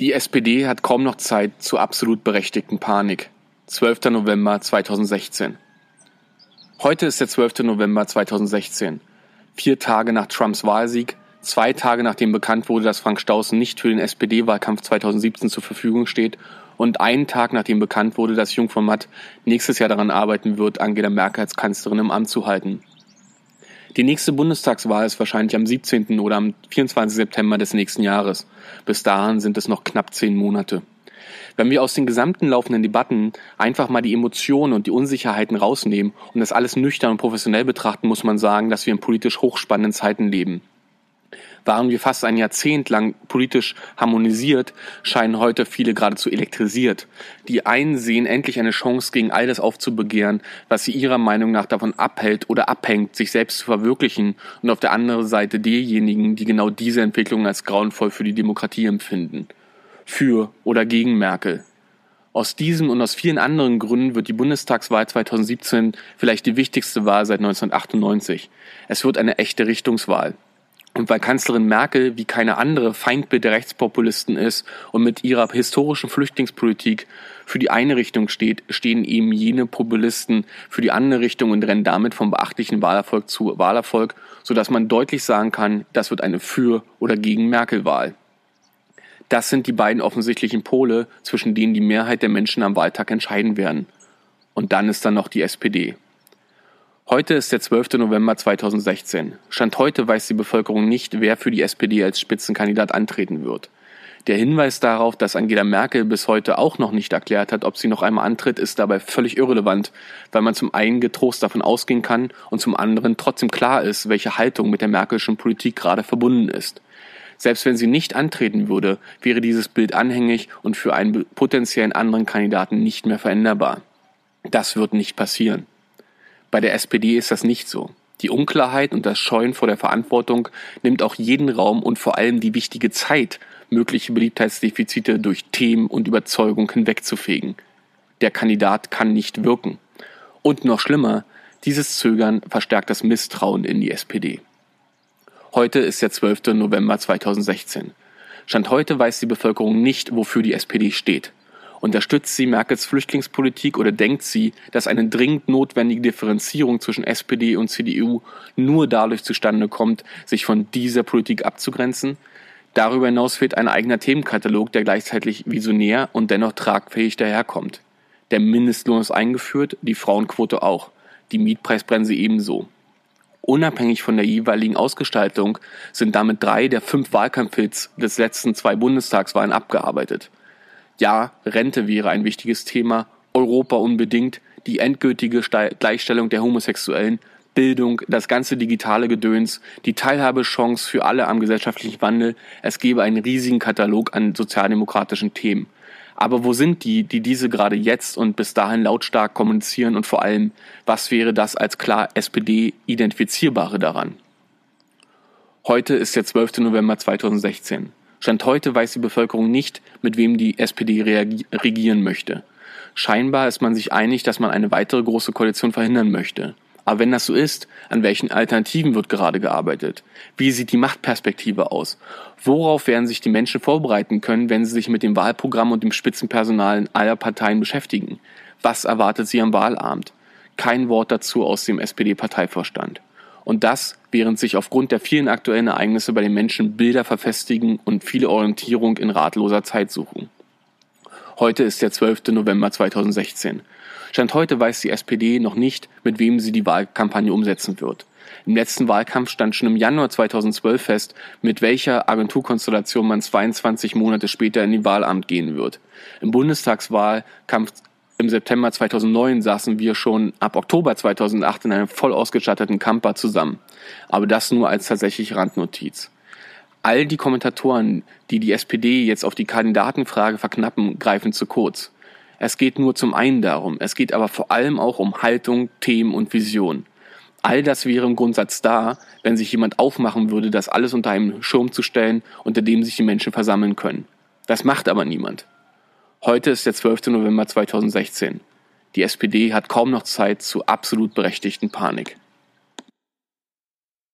Die SPD hat kaum noch Zeit zur absolut berechtigten Panik. 12. November 2016. Heute ist der 12. November 2016. Vier Tage nach Trumps Wahlsieg, zwei Tage nachdem bekannt wurde, dass Frank Staußen nicht für den SPD-Wahlkampf 2017 zur Verfügung steht und einen Tag nachdem bekannt wurde, dass Jung von Matt nächstes Jahr daran arbeiten wird, Angela Merkel als Kanzlerin im Amt zu halten. Die nächste Bundestagswahl ist wahrscheinlich am 17. oder am 24. September des nächsten Jahres. Bis dahin sind es noch knapp zehn Monate. Wenn wir aus den gesamten laufenden Debatten einfach mal die Emotionen und die Unsicherheiten rausnehmen und das alles nüchtern und professionell betrachten, muss man sagen, dass wir in politisch hochspannenden Zeiten leben waren wir fast ein Jahrzehnt lang politisch harmonisiert, scheinen heute viele geradezu elektrisiert. Die einen sehen endlich eine Chance, gegen all das aufzubegehren, was sie ihrer Meinung nach davon abhält oder abhängt, sich selbst zu verwirklichen, und auf der anderen Seite diejenigen, die genau diese Entwicklung als grauenvoll für die Demokratie empfinden. Für oder gegen Merkel. Aus diesem und aus vielen anderen Gründen wird die Bundestagswahl 2017 vielleicht die wichtigste Wahl seit 1998. Es wird eine echte Richtungswahl. Und weil Kanzlerin Merkel wie keine andere Feindbild der Rechtspopulisten ist und mit ihrer historischen Flüchtlingspolitik für die eine Richtung steht, stehen eben jene Populisten für die andere Richtung und rennen damit vom beachtlichen Wahlerfolg zu Wahlerfolg, sodass man deutlich sagen kann, das wird eine für oder gegen Merkel-Wahl. Das sind die beiden offensichtlichen Pole, zwischen denen die Mehrheit der Menschen am Wahltag entscheiden werden. Und dann ist da noch die SPD. Heute ist der 12. November 2016. Stand heute weiß die Bevölkerung nicht, wer für die SPD als Spitzenkandidat antreten wird. Der Hinweis darauf, dass Angela Merkel bis heute auch noch nicht erklärt hat, ob sie noch einmal antritt, ist dabei völlig irrelevant, weil man zum einen getrost davon ausgehen kann und zum anderen trotzdem klar ist, welche Haltung mit der Merkelschen Politik gerade verbunden ist. Selbst wenn sie nicht antreten würde, wäre dieses Bild anhängig und für einen potenziellen anderen Kandidaten nicht mehr veränderbar. Das wird nicht passieren. Bei der SPD ist das nicht so. Die Unklarheit und das Scheuen vor der Verantwortung nimmt auch jeden Raum und vor allem die wichtige Zeit, mögliche Beliebtheitsdefizite durch Themen und Überzeugung hinwegzufegen. Der Kandidat kann nicht wirken. Und noch schlimmer, dieses Zögern verstärkt das Misstrauen in die SPD. Heute ist der 12. November 2016. Stand heute weiß die Bevölkerung nicht, wofür die SPD steht. Unterstützt sie Merkels Flüchtlingspolitik oder denkt sie, dass eine dringend notwendige Differenzierung zwischen SPD und CDU nur dadurch zustande kommt, sich von dieser Politik abzugrenzen? Darüber hinaus fehlt ein eigener Themenkatalog, der gleichzeitig visionär und dennoch tragfähig daherkommt. Der Mindestlohn ist eingeführt, die Frauenquote auch, die Mietpreisbremse ebenso. Unabhängig von der jeweiligen Ausgestaltung sind damit drei der fünf Wahlkampfhits des letzten zwei Bundestagswahlen abgearbeitet. Ja, Rente wäre ein wichtiges Thema, Europa unbedingt, die endgültige Gleichstellung der Homosexuellen, Bildung, das ganze digitale Gedöns, die Teilhabechance für alle am gesellschaftlichen Wandel. Es gäbe einen riesigen Katalog an sozialdemokratischen Themen. Aber wo sind die, die diese gerade jetzt und bis dahin lautstark kommunizieren und vor allem, was wäre das als klar SPD identifizierbare daran? Heute ist der 12. November 2016. Stand heute weiß die Bevölkerung nicht, mit wem die SPD regieren möchte. Scheinbar ist man sich einig, dass man eine weitere große Koalition verhindern möchte. Aber wenn das so ist, an welchen Alternativen wird gerade gearbeitet? Wie sieht die Machtperspektive aus? Worauf werden sich die Menschen vorbereiten können, wenn sie sich mit dem Wahlprogramm und dem Spitzenpersonal aller Parteien beschäftigen? Was erwartet sie am Wahlabend? Kein Wort dazu aus dem SPD-Parteivorstand. Und das, während sich aufgrund der vielen aktuellen Ereignisse bei den Menschen Bilder verfestigen und viele Orientierung in ratloser Zeit suchen. Heute ist der 12. November 2016. Stand heute weiß die SPD noch nicht, mit wem sie die Wahlkampagne umsetzen wird. Im letzten Wahlkampf stand schon im Januar 2012 fest, mit welcher Agenturkonstellation man 22 Monate später in die Wahlamt gehen wird. Im Bundestagswahlkampf im September 2009 saßen wir schon ab Oktober 2008 in einem voll ausgestatteten Camper zusammen. Aber das nur als tatsächlich Randnotiz. All die Kommentatoren, die die SPD jetzt auf die Kandidatenfrage verknappen, greifen zu kurz. Es geht nur zum einen darum, es geht aber vor allem auch um Haltung, Themen und Vision. All das wäre im Grundsatz da, wenn sich jemand aufmachen würde, das alles unter einem Schirm zu stellen, unter dem sich die Menschen versammeln können. Das macht aber niemand. Heute ist der 12. November 2016. Die SPD hat kaum noch Zeit zu absolut berechtigten Panik.